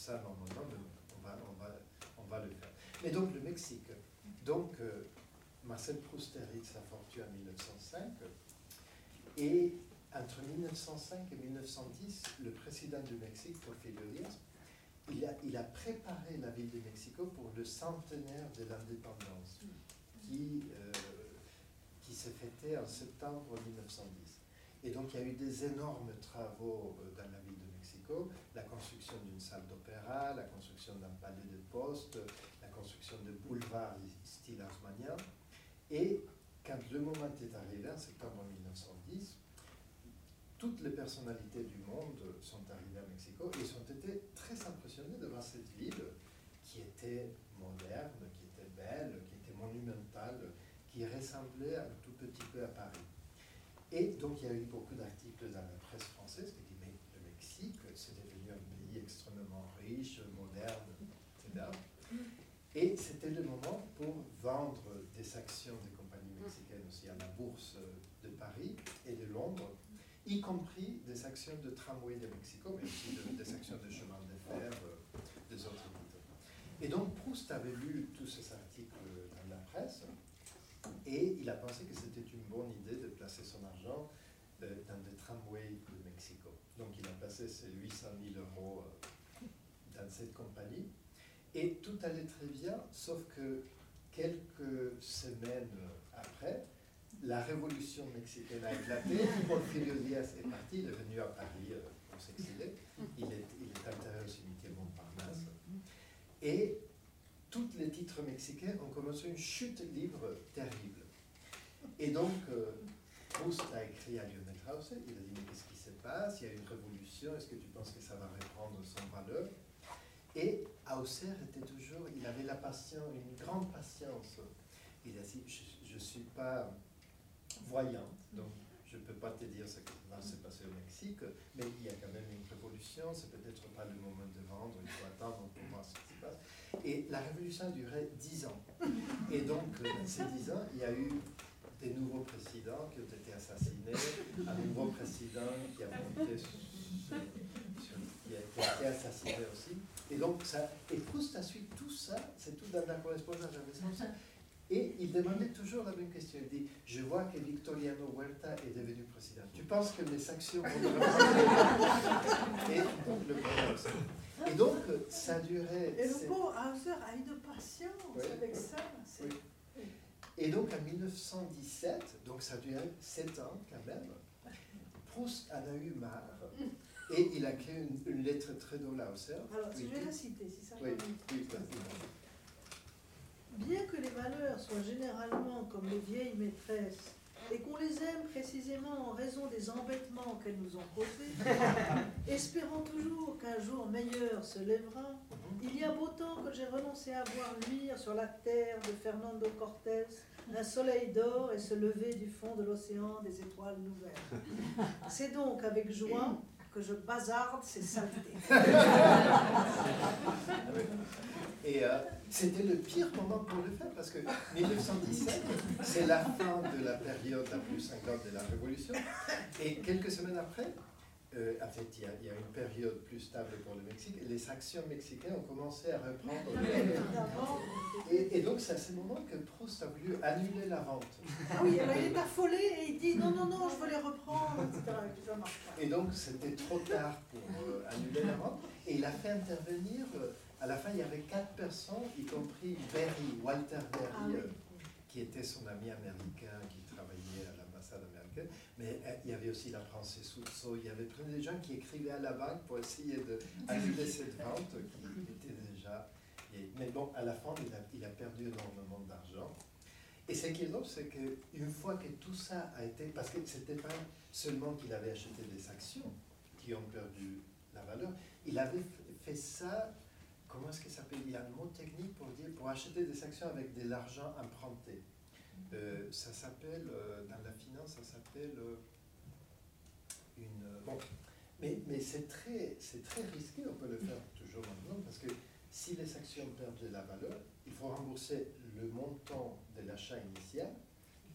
[SPEAKER 2] ça on va, on va, on va le faire. Mais donc, le Mexique. Donc, euh, Marcel Proust hérite sa fortune en 1905. Et entre 1905 et 1910, le président du Mexique, Porfirio Díaz, il a, il a préparé la ville de Mexico pour le centenaire de l'indépendance, qui, euh, qui s'est fêté en septembre 1910. Et donc il y a eu des énormes travaux euh, dans la ville de La construction d'une salle d'opéra, la construction d'un palais de poste, la construction de boulevards style haussmannien. Et quand le moment est arrivé, en septembre 1910, toutes les personnalités du monde sont arrivées à Mexico et ont été très impressionnés devant cette ville qui était moderne, qui était belle, qui était monumentale, qui ressemblait un tout petit peu à Paris. Et donc il y a eu beaucoup d'articles dans la presse française disaient mais le Mexique, c'est devenu un pays riche, moderne, etc. Et c'était le moment pour vendre des actions des compagnies mexicaines aussi à la bourse de Paris et de Londres y compris des actions de tramway de Mexico, mais aussi des actions de chemin de fer euh, des autres routes. Et donc Proust avait lu tous ces articles dans la presse et il a pensé que c'était une bonne idée de placer son argent euh, dans des tramways de Mexico. Donc il a placé ses 800 000 euros euh, dans cette compagnie. Et tout allait très bien, sauf que quelques semaines après, la révolution mexicaine a éclaté, Porfirio Diaz est parti, il est venu à Paris euh, pour s'exiler, il est, il est enterré au cimetière Montparnasse, et tous les titres mexicains ont commencé une chute libre terrible. Et donc, euh, Proust a écrit à Lionel Krause, il a dit, mais qu'est-ce qui se passe? Il y a une révolution, est-ce que tu penses que ça va reprendre son valeur Et Hauser était toujours, il avait la patience, une grande patience. Il a dit, je ne suis pas voyant, donc je ne peux pas te dire ce qui va se passer au Mexique, mais il y a quand même une révolution, c'est peut-être pas le moment de vendre, il faut attendre pour voir ce qui se passe. Et la révolution a duré dix ans. Et donc, euh, ces dix ans, il y a eu des nouveaux présidents qui ont été assassinés, un nouveau président qui a été assassiné aussi. Et donc, ça, et Proust a suivi tout ça, c'est tout dans la correspondance ça. Et il demandait toujours la même question. Il dit Je vois que Victoriano Huerta est devenu président. Tu penses que mes actions vont Et donc, le Et donc, ça durait.
[SPEAKER 1] Et le pauvre Hauser a eu de patience avec ça.
[SPEAKER 2] Et donc, en 1917, donc ça durait sept ans quand même, Proust en a eu marre. Et il a créé une, lettre très Hauser.
[SPEAKER 1] Alors, je vais la citer, c'est ça
[SPEAKER 2] Oui, oui,
[SPEAKER 1] Bien que les malheurs soient généralement comme les vieilles maîtresses, et qu'on les aime précisément en raison des embêtements qu'elles nous ont causés, espérant toujours qu'un jour meilleur se lèvera, il y a beau temps que j'ai renoncé à voir luire sur la terre de Fernando Cortés un soleil d'or et se lever du fond de l'océan des étoiles nouvelles. C'est donc avec joie que je bazarde ces saletés.
[SPEAKER 2] Et euh, c'était le pire moment pour le faire parce que 1917, c'est la fin de la période la plus cinquante de la Révolution. Et quelques semaines après, euh, en fait, il y, a, il y, a, une période plus stable pour le Mexique et les actions mexicaines ont commencé à reprendre. Et, et donc, c'est à ce moment que Proust a voulu annuler la vente.
[SPEAKER 1] Ah oui, alors il est affolé et il dit non, non, non, je veux les reprendre, etc.
[SPEAKER 2] Et donc, c'était trop tard pour euh, annuler la vente. Et il a fait intervenir. Euh, à la fin, il y avait quatre personnes, y compris Berry, Walter Berry, ah qui était son ami américain, qui travaillait à l'ambassade américaine. Mais euh, il y avait aussi la princesse Soutso, il y avait plein de gens qui écrivaient à la banque pour essayer d'annuler cette vente qui était déjà. Mais bon, à la fin, il a, il a perdu énormément d'argent. Et ce qui est drôle, c'est qu'une fois que tout ça a été. Parce que ce n'était pas seulement qu'il avait acheté des actions qui ont perdu la valeur, il avait fait ça comment est-ce qu'il s'appelle Il y a un mot technique pour dire, pour acheter des actions avec de l'argent emprunté. Euh, ça s'appelle, euh, dans la finance, ça s'appelle euh, une... bon, mais, mais c'est très, très risqué, on peut le faire toujours maintenant, parce que si les actions perdent de la valeur, il faut rembourser le montant de l'achat initial,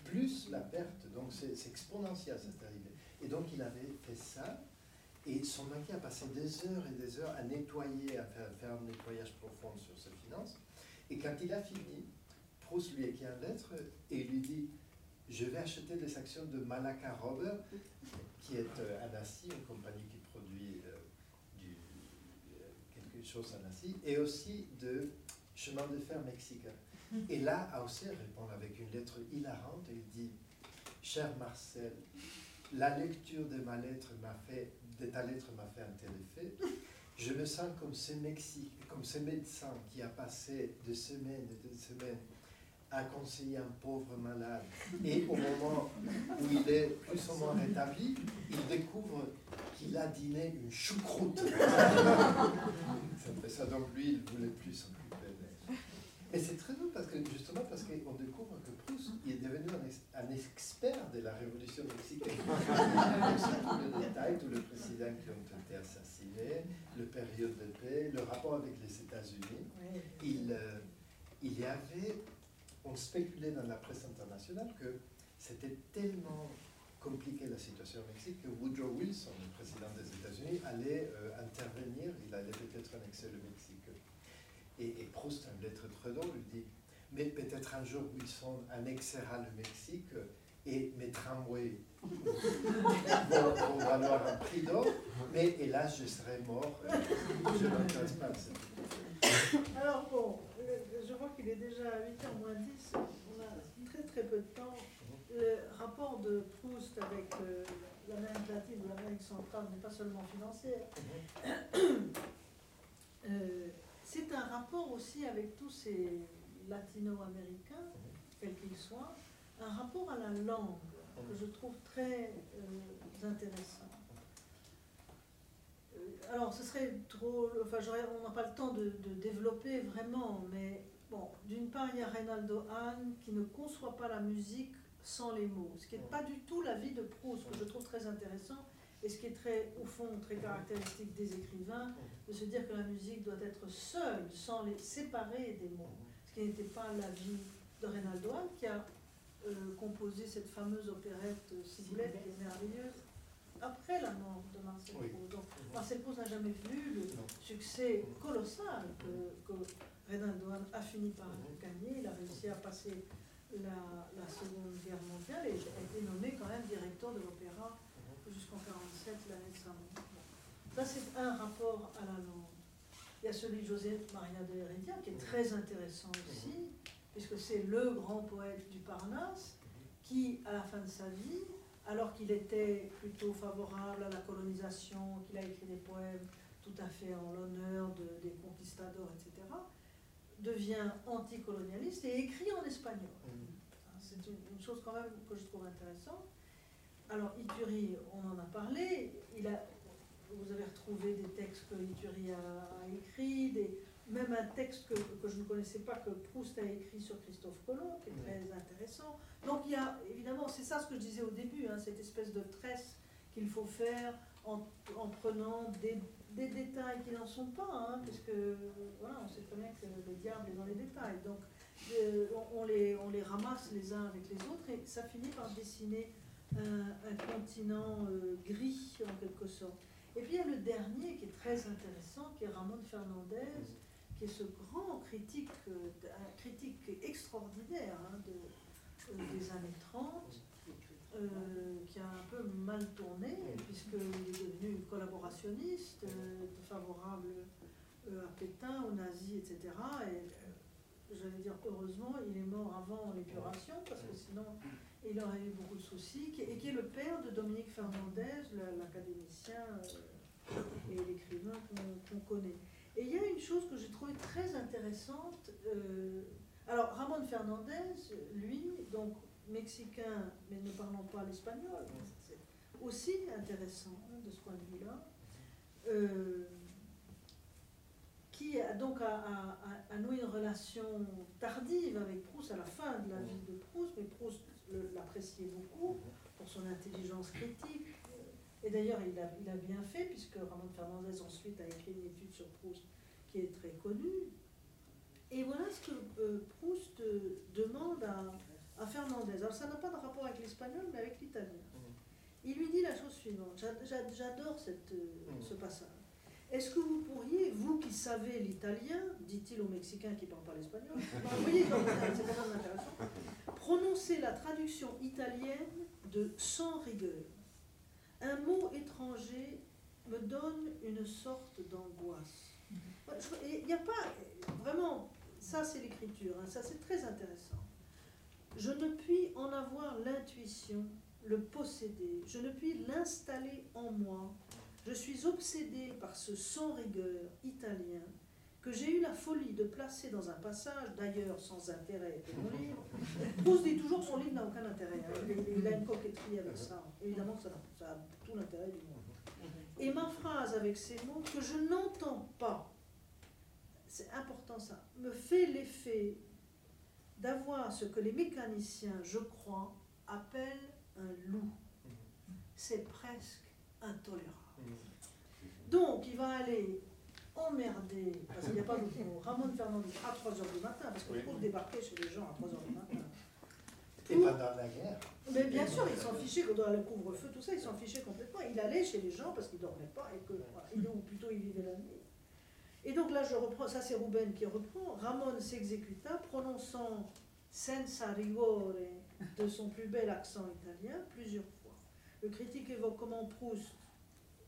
[SPEAKER 2] plus la perte. Donc c'est exponentiel cette arrivée. Et donc il avait fait ça et son mari a passé des heures et des heures à nettoyer, à faire, un nettoyage profond sur ses finances. Et quand il a fini, Proust lui écrit une lettre et lui dit Je vais acheter des actions de Malacca Robert, qui est euh, une compagnie qui produit euh, euh, quelque chose à Nassi, et aussi de chemin de fer mexicain. Et là, Auser répond avec une lettre hilarante il dit Cher Marcel, la lecture de ma lettre m'a fait de ta lettre m'a fait un tel effet. Je me sens comme ce, Mexique, comme ce médecin qui a passé des semaines et des semaines à conseiller un pauvre malade. Et au moment où il est plus ou moins rétabli, il découvre qu'il a dîné une choucroute. ça fait ça, donc lui, il voulait plus s'occuper Et c'est très drôle parce que justement parce qu'on découvre que Proust est devenu un, expert de la révolution mexicaine. tous les détails, tous les présidents qui ont été assassinés, le période de paix, le rapport avec les États-Unis. Il, euh, il y avait, on spéculait dans la presse internationale que c'était tellement compliqué la situation au Mexique que Woodrow Wilson, le président des États-Unis, allait euh, intervenir, il allait peut-être annexer le Mexique. Et, et Proust, une lettre très drôle, lui dit Mais peut-être un jour Wilson annexera le Mexique et mes tramways vont, valoir un prix d'or, mais hélas, je serai mort. Je ne m'intéresse pas
[SPEAKER 1] Alors bon, je vois qu'il est déjà 8h moins 10, on a très très peu de temps. Le rapport de Proust avec euh, l'Amérique latine ou l'Amérique centrale n'est pas seulement financière. Euh, c'est un rapport aussi avec tous ces latino-américains, quels qu'ils soient, un rapport à la langue que je trouve très euh, intéressant. Euh, alors, ce serait trop. Enfin, on n'a pas le temps de, développer vraiment, mais bon, d'une part, il y a Reynaldo Hahn qui ne conçoit pas la musique sans les mots, ce qui n'est pas du tout la vie de Proust, que je trouve très intéressant, et ce qui est très, au fond, très caractéristique des écrivains, de se dire que la musique doit être seule, sans les séparer des mots, ce qui n'était pas la vie de Reynaldo Hahn, qui a euh, composé cette fameuse opérette Ciboulette, qui est merveilleuse, après la mort de Marcel Proust. Donc, Marcel Proust n'a jamais vu le succès colossal que, que a fini par gagner. Il a réussi à passer la, Seconde Guerre mondiale et a été nommé quand même directeur de l'opéra jusqu'en 1947, l'année de sa mort. Ça, c'est un rapport à la langue. Il y a celui de José Maria de Heredia qui est très intéressant aussi, puisque c'est le grand poète du Parnasse qui, à la fin de sa vie, alors qu'il était plutôt favorable à la colonisation, qu'il a écrit des poèmes tout à fait en l'honneur des conquistadors, etc., devient anticolonialiste et écrit en espagnol. Mm. C'est une, chose quand même que je trouve intéressante. Alors, Ituri, on en a parlé, il a, vous avez retrouvé des textes que Ituri a, a écrits, des, même un texte que, que, je ne connaissais pas, que Proust a écrit sur Christophe Colomb, qui est mm. très intéressant. Donc il y a, évidemment, c'est ça ce que je disais au début, hein, cette espèce de tresse qu'il faut faire en, en prenant des, des, détails qui n'en sont pas, hein, puisque voilà, on sait très bien que le diable est dans les détails. Donc euh, on, les, on les ramasse les uns avec les autres et ça finit par dessiner un, continent euh, gris en quelque sorte. Et puis il y a le dernier qui est très intéressant, qui est Ramon Fernandez qui est ce grand critique, euh, critique extraordinaire hein, euh, des années 30, euh, qui a un peu mal tourné, puisqu'il est devenu collaborationniste, favorable à Pétain, aux nazis, etc. Et j'allais dire, heureusement, il est mort avant l'épuration, parce que sinon, il aurait eu beaucoup de soucis, et qui est le père de Dominique Fernandez, l'académicien et l'écrivain qu'on connaît. Et il y a une chose que j'ai trouvée très intéressante. Euh, alors, Ramon Fernandez, lui, donc mexicain, mais ne parlant pas l'espagnol, c'est aussi intéressant hein, de ce point de vue-là, euh, qui a donc a, noué une relation tardive avec Proust à la fin de la vie de Proust, mais Proust l'appréciait beaucoup pour son intelligence critique, et d'ailleurs, il a, il a, bien fait, puisque Ramon Fernandez ensuite a écrit une étude sur Proust qui est très connue. Et voilà ce que euh, Proust euh, demande à, à, Fernandez. Alors ça n'a pas de rapport avec l'espagnol, mais avec l'italien. Mm. Il lui dit la chose suivante, j'adore cette, euh, mm. ce passage. Est-ce que vous pourriez, vous qui savez l'italien, dit-il au Mexicain qui ne parle pas l'espagnol, vous voyez, c'est vraiment intéressant, prononcer la traduction italienne de sans rigueur un mot étranger me donne une sorte d'angoisse. Il n'y a pas, vraiment, ça c'est l'écriture, hein, ça c'est très intéressant. Je ne puis en avoir l'intuition, le posséder, je ne puis l'installer en moi. Je suis obsédé par ce sans rigueur italien que j'ai eu la folie de placer dans un passage, d'ailleurs sans intérêt de mon livre. Proust dit toujours que son livre n'a aucun intérêt. Hein. Il, a une coquetterie avec ça. Évidemment ça, ça a tout l'intérêt du monde. Et ma phrase avec ces mots, que je n'entends pas, c'est important ça, me fait l'effet d'avoir ce que les mécaniciens, je crois, appellent un loup. C'est presque intolérable. Donc, il va aller emmerdé, parce qu'il n'y a pas d'autre mot, Ramon Fernandez à 3h du matin, parce qu'on trouve débarquer chez les gens à 3h du matin.
[SPEAKER 2] Et pendant la guerre
[SPEAKER 1] Mais bien sûr, il s'en fichait, dans le couvre-feu, tout ça, il s'en fichait complètement. Il allait chez les gens parce qu'il ne dormait pas, et que, ou plutôt il vivait la nuit. Et donc là, je reprends, ça c'est Rouben qui reprend, Ramon s'exécuta, prononçant senza rigore de son plus bel accent italien plusieurs fois. Le critique évoque comment Proust,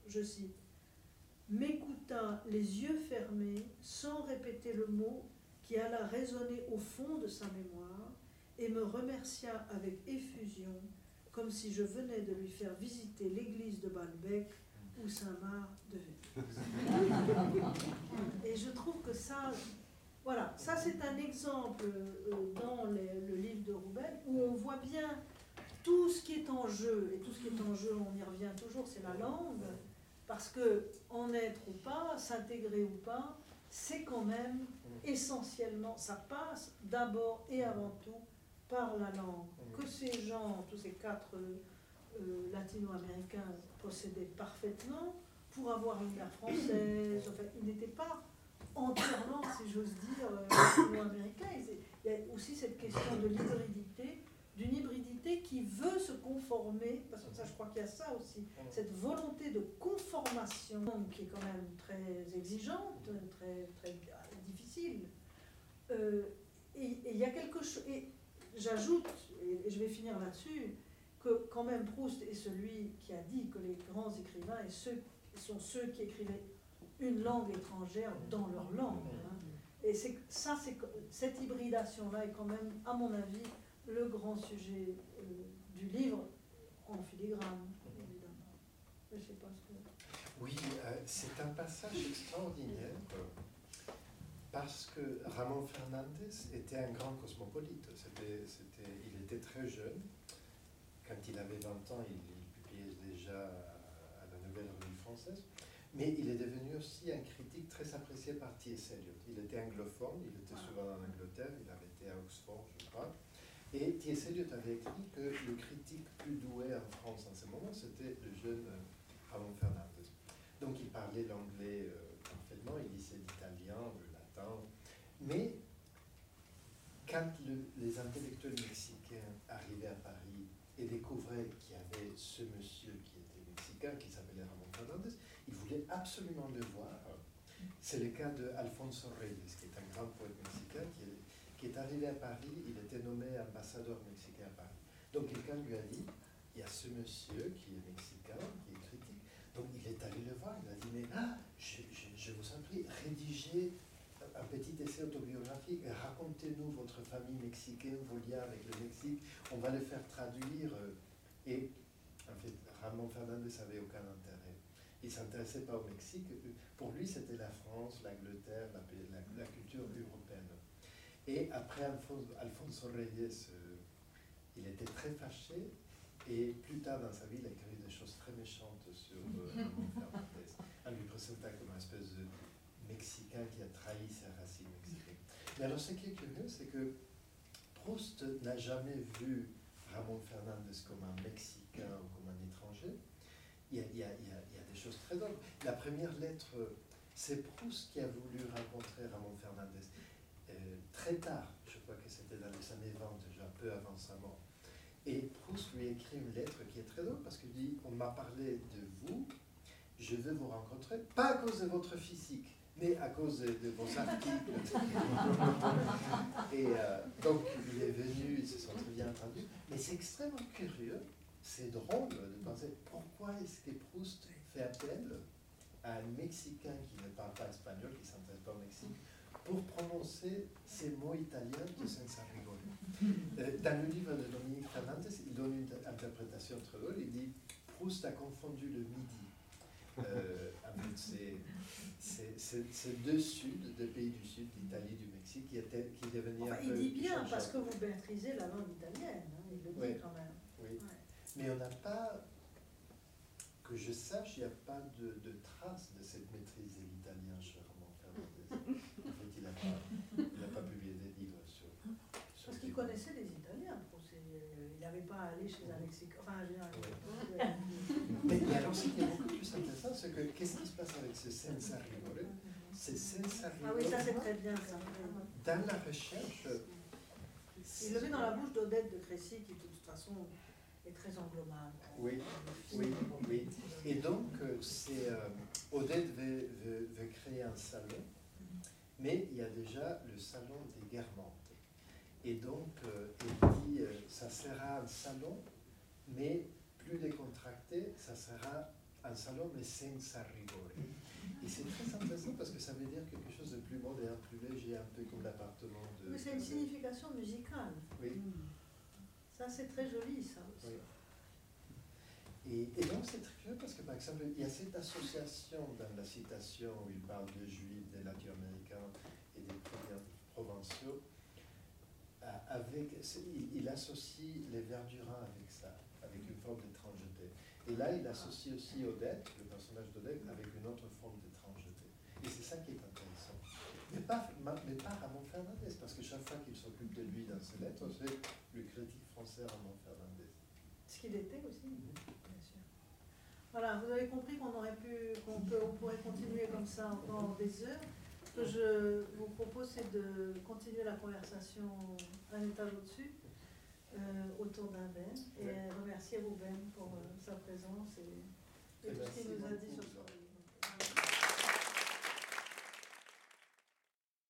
[SPEAKER 1] je cite, m'écouta les yeux fermés, sans répéter le mot, qui alla résonner au fond de sa mémoire et me remercia avec effusion, comme si je venais de lui faire visiter l'église de Balbec où Saint-Marc devait. et je trouve que ça, voilà, ça c'est un exemple euh, dans le livre de Roubaix où on voit bien tout ce qui est en jeu, et tout ce qui est en jeu, on y revient toujours, c'est la langue, parce que en être ou pas, s'intégrer ou pas, c'est quand même essentiellement, ça passe d'abord et avant tout par la langue. Que ces gens, tous ces quatre euh, latino-américains possédaient parfaitement pour avoir une mère française, enfin, ils n'étaient pas entièrement, si j'ose dire, euh, latino-américains. Il y a aussi cette question de l'hybridité d'une hybridité qui veut se conformer, parce que ça je crois qu'il y a ça aussi, cette volonté de conformation qui est quand même très exigeante, très, très difficile. Euh, et il y a quelque chose, et j'ajoute, et, je vais finir là-dessus, que quand même Proust est celui qui a dit que les grands écrivains et ceux, sont ceux qui écrivaient une langue étrangère dans leur langue. Hein. Et ça, cette hybridation-là est quand même, à mon avis, le grand sujet euh, du livre en filigrane, évidemment. Je sais pas ce que...
[SPEAKER 2] Oui, euh, c'est un passage extraordinaire parce que Ramon Fernandez était un grand cosmopolite. C'était, c'était, il était très jeune. Quand il avait 20 ans, il, publiait déjà à la Nouvelle Revue française. Mais il est devenu aussi un critique très apprécié par T.S. Eliot. Il était anglophone, il était souvent en Angleterre, il avait été à Oxford, je crois. Et T.S. Eliot avait écrit que le critique plus doué en France en ce moment, c'était le jeune euh, Ramon Fernandez. Donc il parlait l'anglais euh, parfaitement, il lisait l'italien, le latin. Mais quand les intellectuels mexicains arrivaient à Paris et découvraient qu'il y avait ce monsieur qui était mexicain, qui s'appelait Ramon Fernandez, ils voulaient absolument le voir. C'est le cas de Alfonso Reyes, qui est un grand poète mexicain qui est arrivé à Paris, il était nommé ambassadeur mexicain à Paris. Donc quelqu'un lui a dit, il y a ce monsieur qui est mexicain, qui est critique. Donc il est allé le voir, il a dit, mais ah, je, vous en prie, rédigez un petit essai autobiographique racontez-nous votre famille mexicaine, vos liens avec le Mexique. On va le faire traduire. Et en fait, Ramon Fernandez n'avait aucun intérêt. Il ne s'intéressait pas au Mexique. Pour lui, c'était la France, l'Angleterre, la, la culture européenne. Et après Alfonso Reyes, euh, il était très fâché et plus tard dans sa vie, il a écrit des choses très méchantes sur euh, Fernandez, en lui présentant comme une espèce de Mexicain qui a trahi ses racines mexicaines. Mais alors ce qui est curieux, c'est que Proust n'a jamais vu Ramon Fernandez comme un Mexicain ou comme un étranger. Il y a, il y a, il y a des choses très drôles. La première lettre, c'est Proust qui a voulu rencontrer Ramon Fernandez très tard, je crois que c'était dans les années 20 déjà, peu avant sa mort. Et Proust lui écrit une lettre qui est très drôle parce qu'il dit On m'a parlé de vous, je veux vous rencontrer, pas à cause de votre physique, mais à cause de, vos articles. et euh, donc il est venu, ils se sont très bien entendus. Mais c'est extrêmement curieux, c'est drôle de penser pourquoi est-ce que Proust fait appel à un Mexicain qui ne parle pas espagnol, qui ne s'intéresse pas au Mexique, pour prononcer ces mots italiens de Senza euh, dans le livre de Dominique Fernandez, il donne une interprétation très drôle. Il dit Proust a confondu le midi euh, avec ces, deux sud, deux pays du sud, l'Italie, du Mexique, qui, était, qui devenaient
[SPEAKER 1] enfin, Il dit bien, parce que vous maîtrisez la langue italienne, hein, il le dit quand même.
[SPEAKER 2] Oui. Mais on n'a pas, que je sache, il n'y a pas de, de traces de cette maîtrise de l'italien chez Roman Fernandez. il n'a pas publié des livres sur.
[SPEAKER 1] Parce qu'il connaissait les Italiens. Il n'avait pas à aller chez un Mexicain. Enfin,
[SPEAKER 2] Mais alors, ce qui est beaucoup plus intéressant, c'est que qu'est-ce qui se passe avec ce senza rigore C'est senza rigore.
[SPEAKER 1] Ah oui, ça c'est très bien ça.
[SPEAKER 2] Dans la recherche.
[SPEAKER 1] Il le met dans la bouche d'Odette de Crécy, qui de toute façon est très englobable.
[SPEAKER 2] Oui, oui, oui. Et donc, euh, c'est euh, Odette veut, veut créer un salon mais il y a déjà le salon des Guermantes. Et donc, euh, il dit, euh, ça sera un salon, mais plus décontracté, ça sera un salon, mais sans rigore. Et c'est très intéressant parce que ça veut dire quelque chose de plus moderne, plus léger, un peu comme l'appartement de.
[SPEAKER 1] Mais c'est une signification musicale.
[SPEAKER 2] Oui.
[SPEAKER 1] Ça, c'est très joli, ça aussi.
[SPEAKER 2] Et, donc c'est très clair parce que par exemple, il y a cette association dans la citation où il parle de juifs, des latino-américains et des provinciaux. Euh, avec, il, il, associe les Verdurins avec ça, avec une forme d'étrangeté. Et là, il associe aussi Odette, le personnage d'Odette, avec une autre forme d'étrangeté. Et c'est ça qui est intéressant. Mais pas, mais pas Ramon Fernandez, parce que chaque fois qu'il s'occupe de lui dans ses lettres, c'est le critique français Ramon Fernandez.
[SPEAKER 1] Ce qu'il était aussi, bien sûr. Voilà, vous avez compris qu'on aurait pu, qu'on peut, on pourrait continuer comme ça encore des heures. Ce que je vous propose, c'est de continuer la conversation un étage au-dessus. Euh, autour d'un verre et remercier Rouben pour euh, sa présence et, et tout ce qu'il nous a dit sur ce